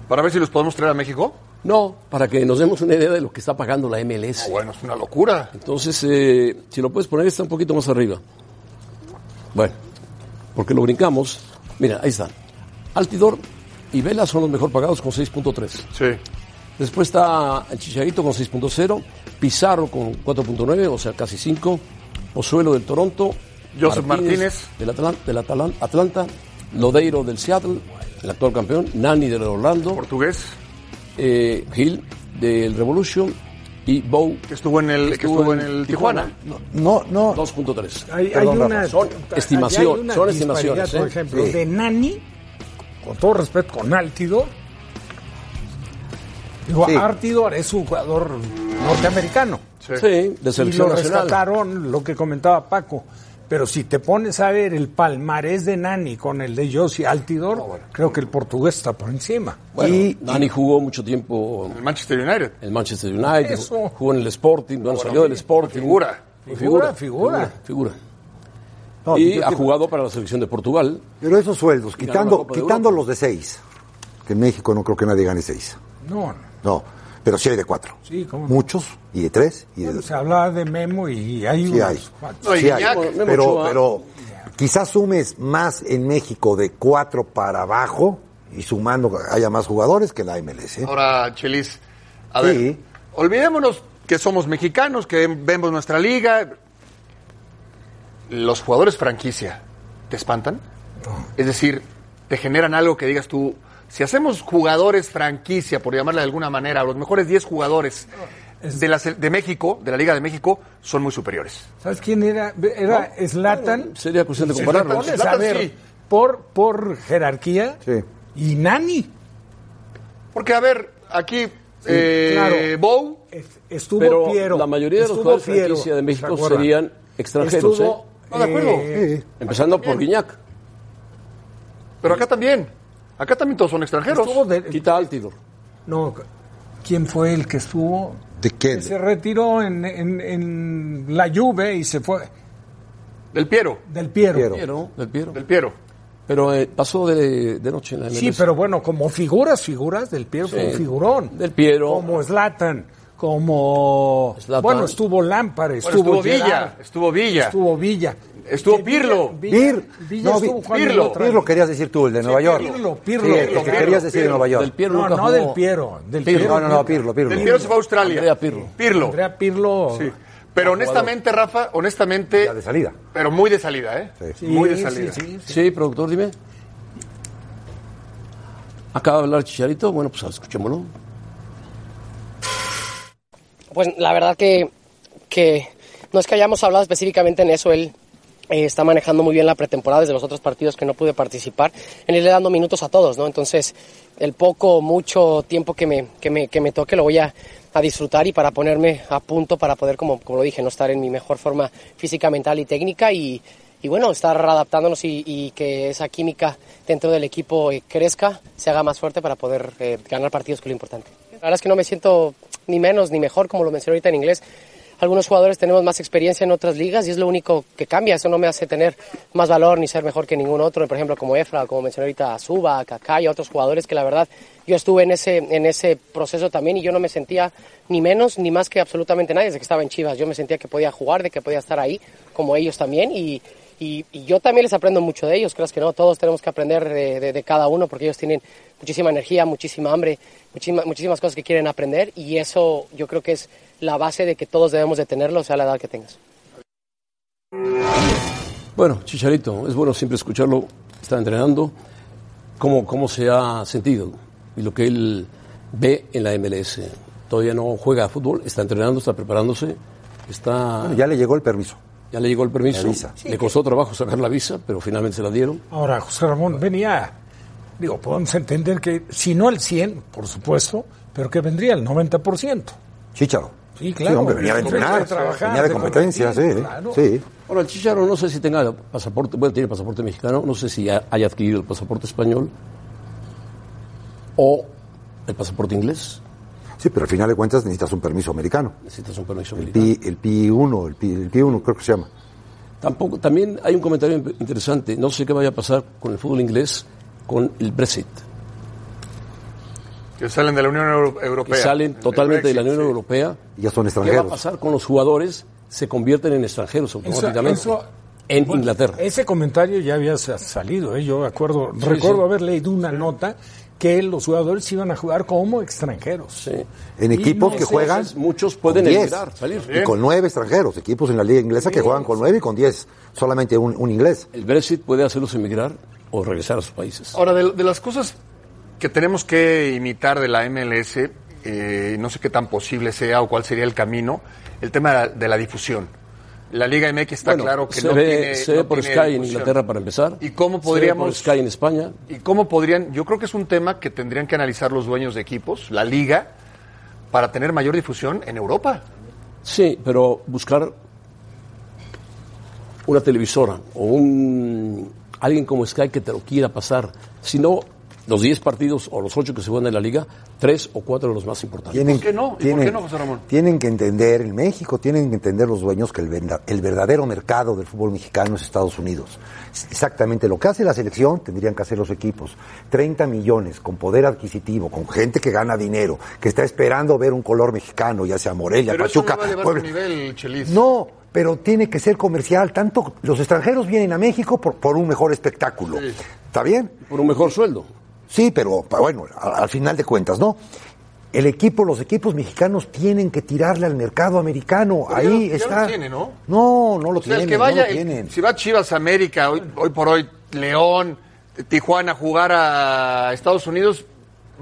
Para ver si los podemos traer a México. No, para que nos demos una idea de lo que está pagando la MLS. Ah, bueno, es una locura. Entonces, eh, si lo puedes poner, está un poquito más arriba. Bueno, porque lo brincamos. Mira, ahí están. Altidor y Vela son los mejor pagados con 6.3. Sí. Después está el Chicharito con 6.0, Pizarro con 4.9, o sea, casi 5, Pozuelo del Toronto, Joseph Martínez. del, Atlanta, Lodeiro del Seattle, el actual campeón, Nani del Orlando, Portugués. eh, Gil del Revolution y Bow Que estuvo en el, que estuvo en el Tijuana. No, no. 2.3. Hay, hay una, son hay estimación, una son estimaciones, Por ¿eh? ejemplo, Sí. de Nani, con todo respeto, con Altidor. Digo, Sí. Altidor es un jugador norteamericano. Sí, de Y selección lo nacional. rescataron, lo que comentaba Paco. Pero si te pones a ver el palmarés de Nani con el de Josi Altidor, creo que el portugués está por encima. Bueno, Y- Nani jugó mucho tiempo El Manchester United. en el Manchester United, Eso. jugó en el Sporting, bueno, salió del Sporting. Figura. Figura, figura. figura. No, y ha jugado para la selección de Portugal. Pero esos sueldos, quitando, de quitando los de seis, que en México no creo que nadie gane seis. No, no. No, pero sí hay de cuatro. Sí, cómo no. Muchos, y de tres, y de dos. se hablaba de Memo y hay Sí unos hay. cuantos. No, y Sí hay. Pero, pero quizás sumes más en México de cuatro para abajo y sumando haya más jugadores que la MLS. ¿eh? Ahora, Chelis, a Sí. ver, olvidémonos que somos mexicanos, que vemos nuestra liga. Los jugadores franquicia, ¿te espantan? Es decir, te generan algo que digas tú, si hacemos jugadores franquicia, por llamarle de alguna manera, los mejores 10 jugadores de, la, de México, de la Liga de México, son muy superiores. ¿Sabes quién era? Era Zlatan. Sería cuestión de compararlos. a ver sí. por, por jerarquía Sí. y Nani. Porque, a ver, aquí, eh, claro. Bow, Es- Estuvo Pero Piero. la mayoría de los jugadores Piero, franquicia de México serían extranjeros, Estuvo, ¿eh? No, de acuerdo. eh, Empezando por Guiñac. pero acá también. Acá también todos son extranjeros. estuvo de- Quita Altidor. no, ¿quién fue el que estuvo? ¿De qué? Se retiró en, en- en la Juve y se fue Del Piero. del Piero. Del Piero. Del Piero. Pero eh, pasó de, de noche en la MLS. Sí, pero bueno, como figuras, figuras del Piero fue un figurón. Del Piero. Como Zlatan, como... Zlatan. Bueno, estuvo Lampard, Bueno, estuvo, Villa, estuvo Villa. Estuvo Villa. Estuvo Pirlo. Villa, Pir- Villa no, estuvo Vi- jugando en Pirlo. otra Pirlo querías decir tú, el de Nueva York. Pirlo, Pirlo, Sí, el Pirlo, que Pirlo, querías decir de Pirlo. Nueva York. Del Piero No, no jugó. del Piero, del Pirlo. Piero. No, no, no, Pirlo, Pirlo. Del Piero se fue a Australia. Andrea Pirlo. Pirlo. Andrea Pirlo. Sí. Pero honestamente, Rafa, honestamente. Ya de salida. Pero muy de salida, ¿eh? Sí, Muy de sí, salida. sí, sí. Sí, productor, dime. Acaba de hablar Chicharito. Bueno, pues escuchémoslo. Pues la verdad que, que no es que hayamos hablado específicamente en eso, él eh, está manejando muy bien la pretemporada desde los otros partidos que no pude participar, en irle dando minutos a todos, ¿no? Entonces, el poco mucho tiempo que me, que me, que me toque lo voy a, a disfrutar y para ponerme a punto para poder, como, como lo dije, no estar en mi mejor forma física, mental y técnica y, y bueno, estar adaptándonos y, que esa química dentro del equipo eh, crezca, se haga más fuerte para poder eh, ganar partidos, que lo importante. La verdad es que no me siento ni menos ni mejor, como lo mencioné ahorita en inglés. Algunos jugadores tenemos más experiencia en otras ligas y es lo único que cambia. Eso no me hace tener más valor ni ser mejor que ningún otro. Por ejemplo, como Efra, como mencioné ahorita, Suba, Kaká y otros jugadores que la verdad yo estuve en ese, en ese proceso también y yo no me sentía ni menos ni más que absolutamente nadie desde que estaba en Chivas. Yo me sentía que podía jugar, de que podía estar ahí, como ellos también. Y, y, y yo también les aprendo mucho de ellos, creas que no, todos tenemos que aprender de, de- de cada uno porque ellos tienen muchísima energía, muchísima hambre, muchísima- muchísimas cosas que quieren aprender y eso yo creo que es la base de que todos debemos de tenerlo, sea la edad que tengas. Bueno, Chicharito, es bueno siempre escucharlo. Está entrenando. ¿Cómo, cómo se ha sentido? Y lo que él ve en la MLS. Todavía no juega fútbol, está entrenando, está preparándose. Está, Bueno, ya le llegó el permiso. Ya le llegó el permiso. La visa. Le costó trabajo sacar la visa, pero finalmente se la dieron. Ahora, José Ramón, venía, digo, podemos entender que, si no el 100, por supuesto, pero que vendría el 90%. Chicharo. Sí, claro. hombre, venía de entrenar, trabajar, venía de de competencia, sí. claro. Sí. Ahora, el Chicharo no sé si tenga pasaporte, bueno, tiene pasaporte mexicano, no sé si ha- haya adquirido el pasaporte español o el pasaporte inglés. Sí, pero al final de cuentas necesitas un permiso americano. Necesitas un permiso El, militar. P, el P1, el, P, el P1 creo que se llama. Tampoco, también hay un comentario interesante. No sé qué vaya a pasar con el fútbol inglés con el Brexit. Que salen de la Unión Euro- Que Europea. salen El totalmente de la Brexit, Unión sí. Europea. Ya son ¿Qué va a extranjeros. pasar con los jugadores? Se convierten en extranjeros automáticamente. eso- en Bueno, Inglaterra. Ese comentario ya había sa- salido, ¿eh? yo acuerdo, Sí, recuerdo sí. haber leído una nota que los jugadores iban a jugar como extranjeros. En equipos no que sé, juegan. muchos pueden con 10, emigrar, salir. Y con nueve extranjeros. Equipos en la liga inglesa que juegan con nueve y con diez. Solamente un, un inglés. El Brexit puede hacerlos emigrar o regresar a sus países. Ahora, de, de las cosas que tenemos que imitar de la MLS, eh, no sé qué tan posible sea o cuál sería el camino, el tema de la, de la difusión. La Liga MX está Bueno, claro que se no ve, tiene. se ve no por Sky en. Inglaterra para empezar. ¿Y cómo Se ve podríamos- por Sky en España. ¿Y cómo podrían? Yo creo que es un tema que tendrían que analizar los dueños de equipos, la liga, para tener mayor difusión en Europa. Sí, pero buscar una televisora o un alguien como Sky que te lo quiera pasar. Si no, los 10 partidos o los 8 que se juegan en la liga, 3 o 4 de los más importantes. Tienen, ¿Por qué no? ¿Y por qué no, José Ramón? Tienen que entender, en México tienen que entender los dueños que el, verda- el verdadero mercado del fútbol mexicano es Estados Unidos. Exactamente lo que hace la selección tendrían que hacer los equipos. 30 millones con poder adquisitivo, con gente que gana dinero, que está esperando ver un color mexicano, ya sea Morelia, Pero eso Pachuca. no va a elevar Puebla. su nivel, Chelis. No, pero tiene que ser comercial. Tanto los extranjeros vienen a México por, por un mejor espectáculo. ¿Está bien? Por un mejor sueldo. Sí, pero bueno, a- al final de cuentas, ¿no? El equipo, los equipos mexicanos tienen que tirarle al mercado americano. Pero ya Ahí ya está. lo tiene, ¿no? No, no lo O sea, tienen. el que vaya, no lo el- tienen. si va Chivas América, hoy, hoy por hoy, León, Tijuana a jugar a Estados Unidos,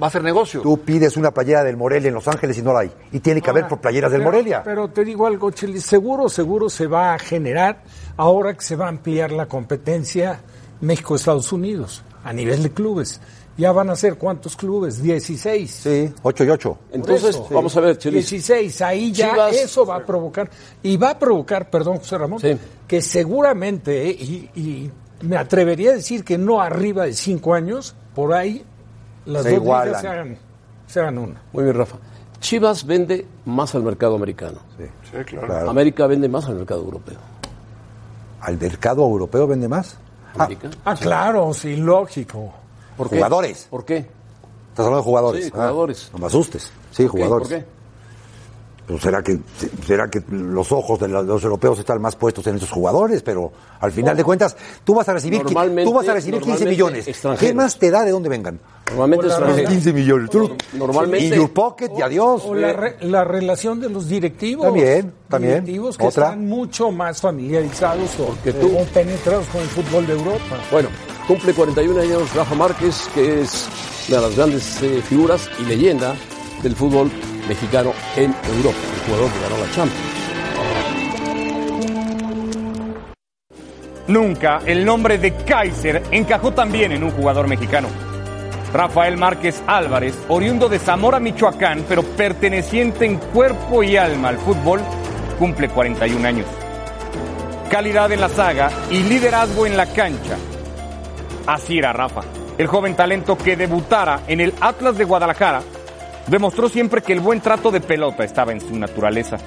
va a ser negocio. Tú pides una playera del Morelia en Los Ángeles y no la hay. Y tiene que haber Ahora, por playeras del pero- Morelia. Pero te digo algo, Cheli, seguro, seguro se va a generar ahora que se va a ampliar la competencia México-Estados Unidos a nivel de clubes. Ya van a ser cuántos clubes? 16. Sí, 8 y 8. Entonces, eso. vamos a ver, Chelis. 16, ahí ya Chivas- eso va a provocar, y va a provocar, perdón, José Ramón, Sí. que seguramente, eh, y, y me atrevería a decir que no arriba de cinco años, por ahí las Se dos igualan. ligas se hagan, se hagan una. Muy bien, Rafa. Chivas vende más al mercado americano. Sí, claro. Claro. América vende más al mercado europeo. ¿Al mercado europeo vende más? Ah, América. Ah, claro, sí, lógico. ¿Por qué? jugadores. ¿Por qué? Estás hablando de jugadores. Sí, Ah, jugadores. no me asustes. Sí, ¿Por qué? jugadores. ¿Por qué? Pero será que será que los ojos de la- los europeos están más puestos en esos jugadores, pero al final de cuentas tú vas a recibir tú vas a recibir 15 normalmente millones. ¿Qué más te da de dónde vengan? Normalmente extranjeros. 15 millones. Tú- Normalmente- Y your pocket y adiós. O la, re- la relación de los directivos. También, también. Directivos que Otra. están mucho más familiarizados o, Porque tú- o penetrados con el fútbol de Europa. Bueno, cumple 41 años Rafa Márquez, que es una de las grandes eh, figuras y leyenda del fútbol mexicano en Europa, el jugador que ganó la Champions. Nunca el nombre de Kaiser encajó tan bien en un jugador mexicano. Rafael Márquez Álvarez, oriundo de Zamora, Michoacán, pero perteneciente en cuerpo y alma al fútbol, cumple 41 años. Calidad en la saga y liderazgo en la cancha. Así era Rafa, el joven talento que debutara en el Atlas de Guadalajara, demostró siempre que el buen trato de pelota estaba en su naturaleza.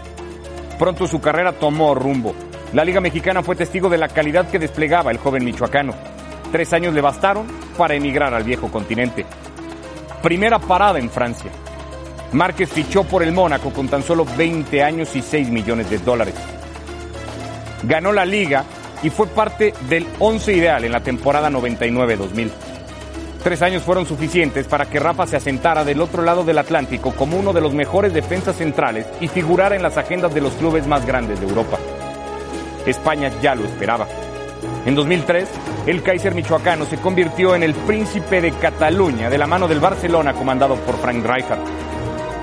Pronto su carrera tomó rumbo. La Liga Mexicana fue testigo de la calidad que desplegaba el joven michoacano. Tres años le bastaron para emigrar al viejo continente. Primera parada en Francia. Márquez fichó por el Mónaco con tan solo 20 años y 6 millones de dólares. Ganó la liga y fue parte del 11 ideal en la temporada 99-2000. Tres años fueron suficientes para que Rafa se asentara del otro lado del Atlántico como uno de los mejores defensas centrales y figurara en las agendas de los clubes más grandes de Europa. España ya lo esperaba. En 2003, el Kaiser michoacano se convirtió en el príncipe de Cataluña de la mano del Barcelona comandado por Frank Rijkaard.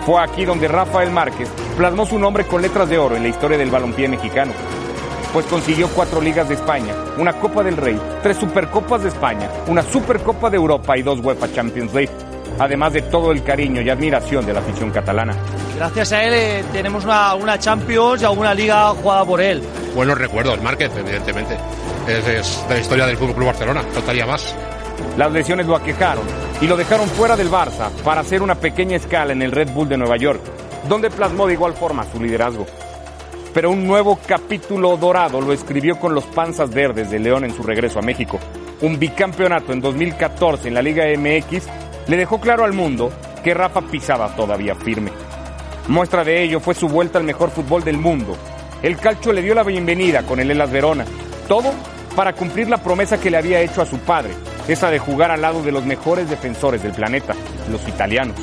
Fue aquí donde Rafael Márquez plasmó su nombre con letras de oro en la historia del balompié mexicano, pues consiguió cuatro ligas de España, una Copa del Rey, tres Supercopas de España, una Supercopa de Europa y dos UEFA Champions League, además de todo el cariño y admiración de la afición catalana. Gracias a él eh, tenemos una, una Champions y alguna liga jugada por él. Buenos recuerdos, Márquez, evidentemente. Es, es de la historia del Fútbol Club Barcelona, faltaría más. Las lesiones lo aquejaron y lo dejaron fuera del Barça para hacer una pequeña escala en el Red Bull de Nueva York, donde plasmó de igual forma su liderazgo. Pero un nuevo capítulo dorado lo escribió con los Panzas Verdes de León en su regreso a México. Un bicampeonato en 2014 en la Liga MX le dejó claro al mundo que Rafa pisaba todavía firme. Muestra de ello fue su vuelta al mejor fútbol del mundo. El calcio le dio la bienvenida con el Elas Verona. Todo para cumplir la promesa que le había hecho a su padre, esa de jugar al lado de los mejores defensores del planeta, los italianos.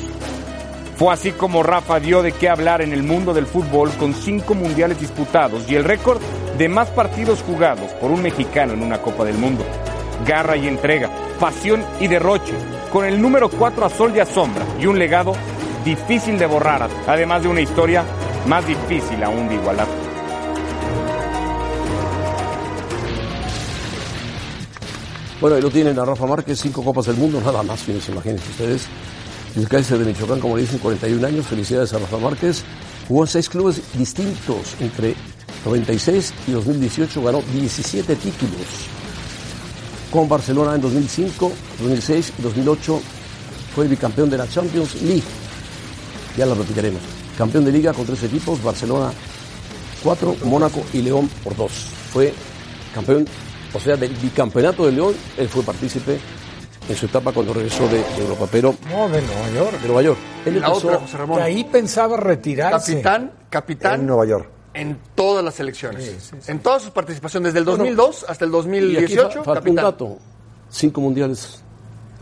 Fue así como Rafa dio de qué hablar en el mundo del fútbol con cinco mundiales disputados y el récord de más partidos jugados por un mexicano en una Copa del Mundo. Garra y entrega, pasión y derroche, con el número 4 a sol y a sombra y un legado difícil de borrar, además de una historia más difícil aún de igualar. Bueno, ahí lo tienen a Rafa Márquez, cinco Copas del Mundo, nada más, fíjense, imagínense ustedes. Kaiser de Michoacán, como le dicen, 41 años, felicidades a Rafa Márquez. Jugó seis clubes distintos, entre 96 y 2018 ganó 17 títulos. Con Barcelona en 2005, 2006 y 2008 fue bicampeón de la Champions League. Ya la platicaremos. Campeón de liga con tres equipos, Barcelona 4, Mónaco y León por dos. Fue campeón o sea, del bicampeonato de León, él fue partícipe en su etapa cuando regresó de, de Europa, pero No, de Nueva York. de Nueva York. Él La empezó- otra, José Ramón. De ahí pensaba retirarse. Capitán, capitán. En Nueva York. En todas las elecciones. En todas sus participaciones, desde el Bueno, 2002 hasta el y aquí 2018, fa- falta un capitán. dato. Cinco mundiales.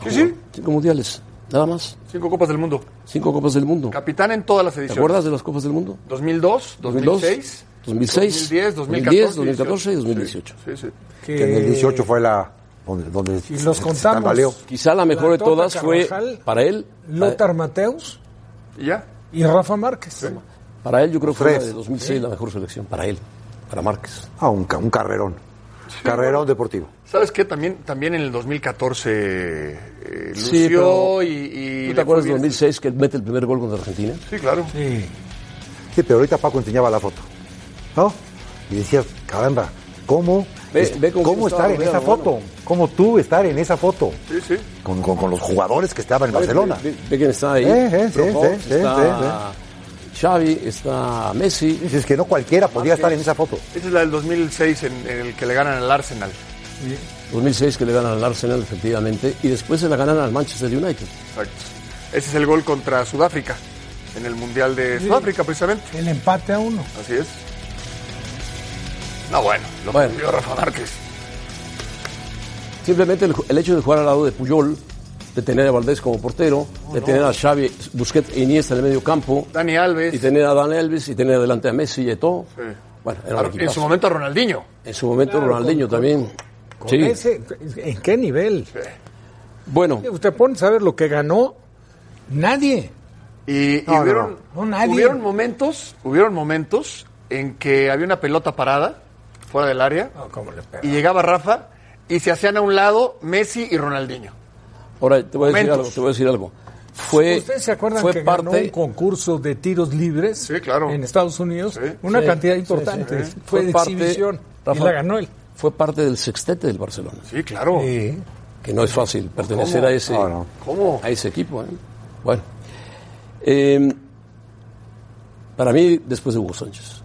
Sí, sí. Cinco mundiales, nada más. Cinco Copas del Mundo. Cinco Copas del Mundo. Capitán en todas las ¿Te ediciones. acuerdas de las Copas del Mundo? 2002, 2002, 2006, 2006, 2010, 2010, 2014, 2014 y 2018. Sí, sí. Que en el 18 fue la donde, donde Y los se contamos. Quizá la mejor La de todas fue para él. Lothar Mateus ¿Y ya? y Rafa Márquez. Para él yo creo que fue la de 2006 la mejor selección. Para él, para Márquez. Ah, un, ca- un carrerón. carrerón deportivo. ¿Sabes qué? También, también en el 2014 eh, lució Sí, pero- y, y ¿Tú te acuerdas de fue bien. 2006 que él mete el primer gol contra Argentina? Sí, claro. Sí. Sí, pero ahorita Paco enseñaba la foto. ¿No? Y decías, caramba, ¿cómo, Ve- es- ve con cómo estar estaba en esa foto? ¿Cómo tú estar en esa foto? Sí, sí. Con, con- con los jugadores que estaban en Barcelona. Ve, ve quién está ahí. Eh, eh, sí, Rojo, sí, sí, está Xavi, está Messi. Dices que no cualquiera podía estar en esa foto. Esa es la del 2006 en, en el que le ganan al Arsenal. 2006 que le ganan al Arsenal, efectivamente. Y después se la ganan al Manchester United. Exacto. Ese es el gol contra Sudáfrica, en el Mundial de Sudáfrica, precisamente. El empate a uno. Así es. No, bueno, lo Bueno. cumplió Rafa Márquez. Simplemente el, el hecho de jugar al lado de Puyol, de tener a Valdés como portero, de tener a Xavi, Busquets e Iniesta en el medio campo, Dani Alves. y tener a Dan Elvis, y tener adelante a Messi y todo. Sí. Bueno, era un en su momento a Ronaldinho. En su momento Ronaldinho también. Con Sí. ese, ¿En qué nivel? Bueno, Usted pone a saber lo que ganó. Nadie. Y, y No, no, hubieron, no, nadie. hubieron momentos, hubieron momentos en que había una pelota parada fuera del área ¿Cómo le pega? y llegaba Rafa y se hacían a un lado Messi y Ronaldinho. ahora te voy a decir algo, te voy a decir algo. Fue, ¿Ustedes se acuerdan fue que ganó parte, un concurso de tiros libres Sí, claro. en Estados Unidos? Sí. Una Sí, cantidad sí, importante. Fue, de parte- exhibición. Rafa, y la ganó él. Fue parte del sextete del Barcelona. Sí, claro. Sí. Que no es fácil pertenecer ¿Cómo? a ese, No, no. ¿Cómo? a ese equipo. ¿eh? Bueno. Eh, para mí, después de Hugo Sánchez.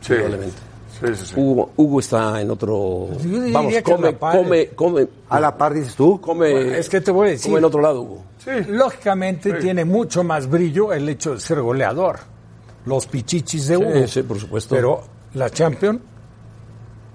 Sí. Probablemente. Sí, sí, sí. Hugo, Hugo está en otro. Yo diría Vamos, come, come, come, A la par dices tú. come. Es que te voy a decir. come en otro lado, Hugo. Lógicamente tiene mucho más brillo el hecho de ser goleador. Los pichichis de Hugo. Sí, sí, por supuesto. Pero la Champions,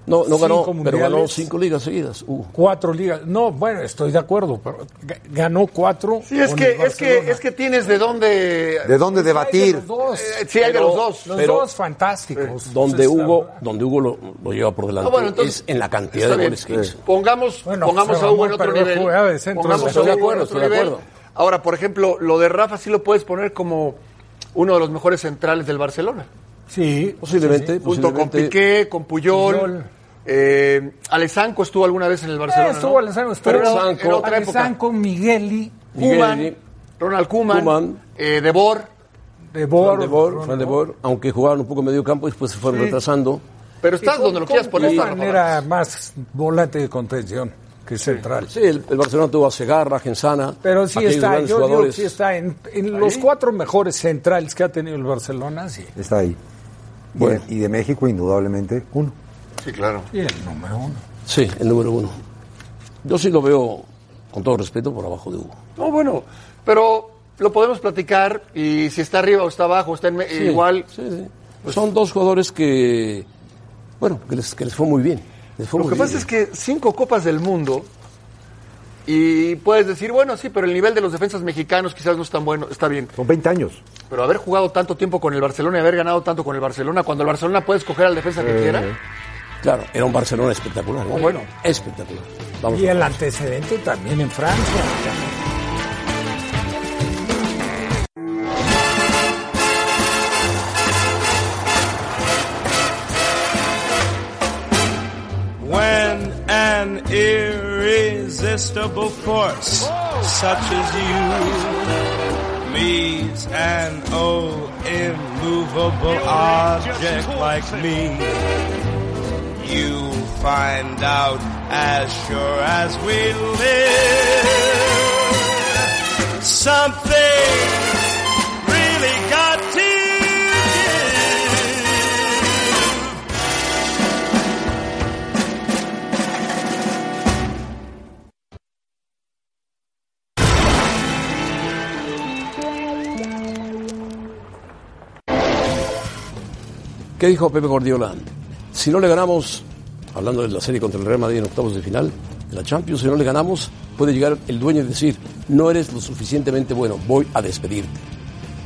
no, no ganó, pero ganó cinco ligas seguidas. Hugo. cuatro ligas. No, bueno, estoy de acuerdo, pero ga- ganó cuatro. Sí, es que, es que, es que tienes de dónde. ¿De dónde Hay de debatir? los dos. Eh, sí, hay de los dos. Los pero- dos fantásticos. Donde Entonces, Hugo, donde Hugo lo, lo lleva por delante Ah, bueno, entonces, es en la cantidad de bien. goles que hizo. Pongamos, Bueno, pongamos a Hugo en otro nivel. Pongamos Estoy a de en acuerdo, otro estoy de acuerdo. Ahora, por ejemplo, lo de Rafa sí lo puedes poner como uno de los mejores centrales del Barcelona. Sí, Posiblemente, Junto con. Piqué, con Puyol. Puyol. Eh, Alessanco estuvo alguna vez en el Barcelona. Eh, estuvo ¿no? Pero estuvo era, era otra época. Alessandro, Migueli, Kuman, Migueli. Ronald Kuman, eh, De Boer. De Fran Boer. de Boer, Fran de Boer, aunque jugaban un poco en medio campo y después se fueron retrasando. Pero estás donde lo quieras poner. Rafa era más volante de contención. que central. Sí, el, el Barcelona tuvo a Segarra, Gensana. Pero sí está, yo digo que sí está en, en los cuatro mejores centrales que ha tenido el Barcelona, sí. Está ahí. Y de- Y, de, México, indudablemente, uno. Sí, claro. Y el número uno. Sí, el número uno. Yo sí lo veo, con todo respeto, por abajo de Hugo. No, bueno, pero lo podemos platicar y si está arriba o está abajo, está en me- Sí, igual. sí, sí. Son dos jugadores que, bueno, que les, que les fue muy bien. Les fue Lo muy que bien. pasa es que cinco copas del mundo y puedes decir, bueno, sí, pero el nivel de los defensas mexicanos quizás no es tan bueno, está bien. Son 20 años. Pero haber jugado tanto tiempo con el Barcelona y haber ganado tanto con el Barcelona, cuando el Barcelona puede escoger al defensa que Eh, quiera. Claro, era un Barcelona espectacular. ¿no? Bueno. Espectacular. Vamos Y el antecedente también en Francia. When an irresistible force such as you meets an oh immovable object like me, you find out as sure as we live something really got to give. ¿Qué dijo Pepe Guardiola? Si no le ganamos, hablando de la serie contra el Real Madrid en octavos de final de la Champions, si no le ganamos, puede llegar el dueño y decir, no eres lo suficientemente bueno, voy a despedirte.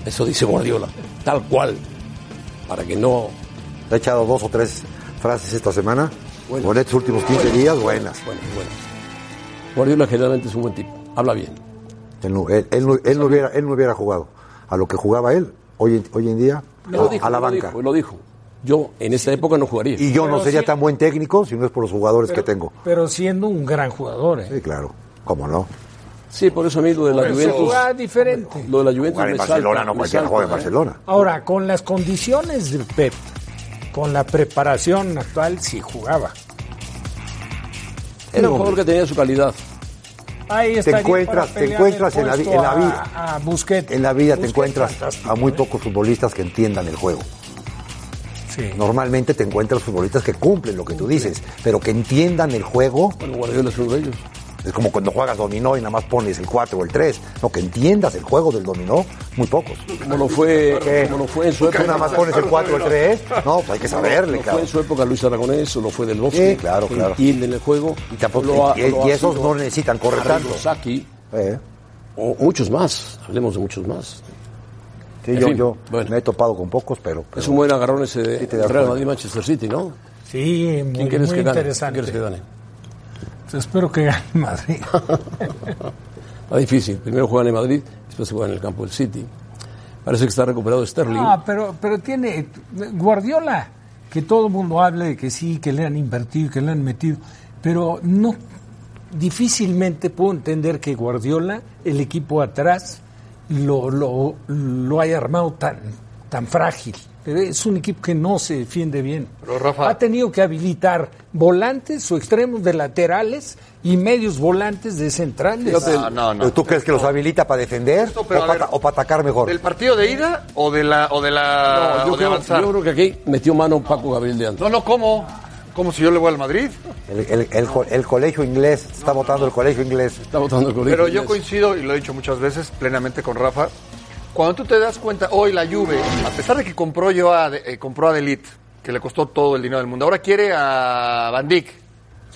Eso dice Guardiola, tal cual, para que no... Te ha echado dos o tres frases esta semana. O en estos últimos 15 días, buenas. Bueno, bueno. Guardiola generalmente es un buen tipo, habla bien. Él no, él- él no- él no hubiera, él no hubiera jugado a lo que jugaba él hoy, en- hoy en día Lo a- dijo, a la lo banca. dijo, lo dijo. Yo en esta época no jugaría. Y yo no sería tan buen técnico si no es por los jugadores que tengo. Pero siendo un gran jugador, ¿eh? Sí, claro. ¿Cómo no? Sí, por eso a mí lo de la Pero Juventus... juega diferente. Lo de la Juventus Jugar en me Barcelona, salta, no cualquiera juega en ¿eh? Barcelona. Ahora, con las condiciones de Pep, con la preparación actual, sí jugaba. Era un jugador que tenía su calidad. Ahí Te encuentras, te encuentras en la, en la a- vida. a Busquets. En la vida te encuentras fantástico, a muy ¿eh? pocos futbolistas que entiendan el juego. Sí. Normalmente te encuentras futbolistas que cumplen lo que tú dices, pero que entiendan el juego. Bueno, Guardiola es uno de ellos. Es como cuando juegas dominó y nada más pones el 4 o el 3. No, que entiendas el juego del dominó, muy pocos. Como lo fue, ¿Qué? como lo fue en su ¿Tú época. nada más pones el 4 o el 3? No, pues hay que saberle, fue en su época Luis Aragonés, o lo fue del Bosque. Sí, claro, claro. Entienden el juego. Y, tampoco- Lo ha- y- lo ha y esos no necesitan correr tanto. Eh, o muchos más. Hablemos de muchos más. Sí, yo, fin, yo bueno. me he topado con pocos, pero... pero- Es un buen agarrón ese de Sí Real. Madrid-Manchester City, ¿no? Sí, muy, ¿Quién quieres muy que gane? ¿Quién interesante. quieres que gane? Pues espero que gane Madrid. Está difícil. Primero juegan en Madrid, después se juegan en el campo del City. Parece que está recuperado Sterling. Ah, pero, pero tiene Guardiola, que todo el mundo hable de que sí, que le han invertido, que le han metido, pero no, difícilmente puedo entender que Guardiola, el equipo atrás, lo, lo, lo haya armado tan, tan frágil. Es un equipo que no se defiende bien. Pero, Rafa- Ha tenido que habilitar volantes o extremos de laterales y medios volantes de centrales. No, no, no. ¿Pero ¿Tú crees que los habilita para defender Esto, o para, ver, o para atacar mejor? ¿Del partido de ida o de la o de la No, o yo, de creo, avanzar? yo creo que aquí metió mano Paco Gabriel de antes. No, no, ¿cómo? ¿Cómo si yo le voy al Madrid? El, el- el co- el colegio inglés, está votando el colegio inglés. Está votando el colegio. Pero yo coincido, y lo he dicho muchas veces plenamente con Rafa, cuando tú te das cuenta, hoy la Juve, a pesar de que compró yo a, eh, compró a Delit, que le costó todo el dinero del mundo, ahora quiere a Van Dijk,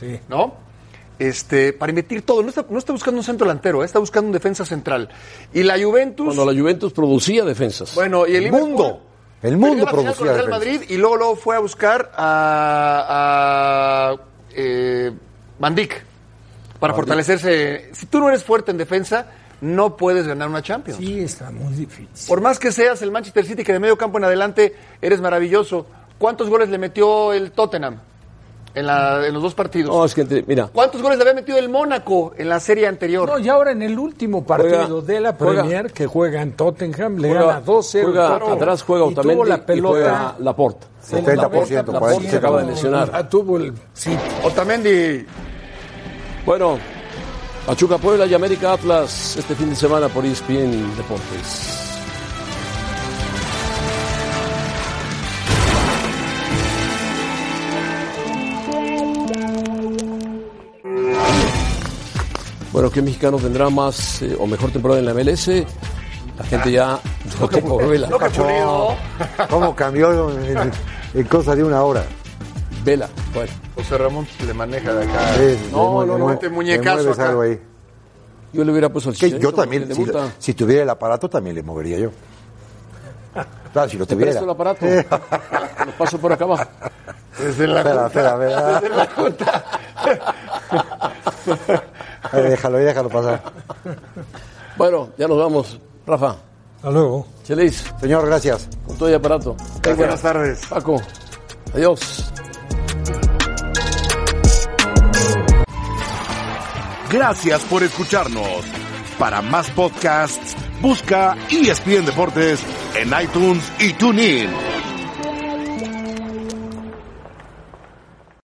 Sí. ¿no? Este, para invertir todo, no está, no está buscando un centro delantero, eh, está buscando un defensa central. Y la Juventus, Cuando la Juventus producía defensas. bueno, y el El Liverpool mundo, el mundo producía Real. Madrid y luego, luego fue a buscar a, a eh, Van Dijk para fortalecerse. Si tú no eres fuerte en defensa, no puedes ganar una Champions. Sí, está muy difícil. Por más que seas el Manchester City, que de medio campo en adelante eres maravilloso. ¿Cuántos goles le metió el Tottenham en, la- en los dos partidos? No, es que, mira, ¿Cuántos goles le había metido el Mónaco en la serie anterior? No, y ahora en el último partido Juega- de la juega- Premier que juega en Tottenham, le juega, gana 2-0. juega Claro. atrás, juega y tuvo Otamendi la y pelota. juega Laporta. 70%, Laporte se acaba de lesionar. Ah, tuvo el sí. Otamendi, Bueno, Pachuca Puebla y América Atlas este fin de semana por ESPN Deportes. Bueno, ¿qué mexicano tendrá más eh, o mejor temporada en la MLS? La gente ya por Vela. ¿Cómo cambió en, en cosa de una hora? Vela, bueno. José Ramón le maneja de acá. Sí, No, le no, no. le Este muñecazo acá. algo ahí. Yo le hubiera puesto el Que Chicharito, yo también, si, tuviera el aparato, también le movería yo. Claro, si lo Te tuviera. presto el aparato. Lo paso por acá abajo. Desde la Espera, junta. espera, espera. Desde la junta. Ahí déjalo, ahí déjalo pasar. Bueno, ya nos vamos. Rafa, Hasta luego. Chelis, Señor, gracias. con todo y aparato. Buenas tardes. Paco, adiós. Gracias por escucharnos. Para más podcasts, busca ESPN Deportes en iTunes y TuneIn.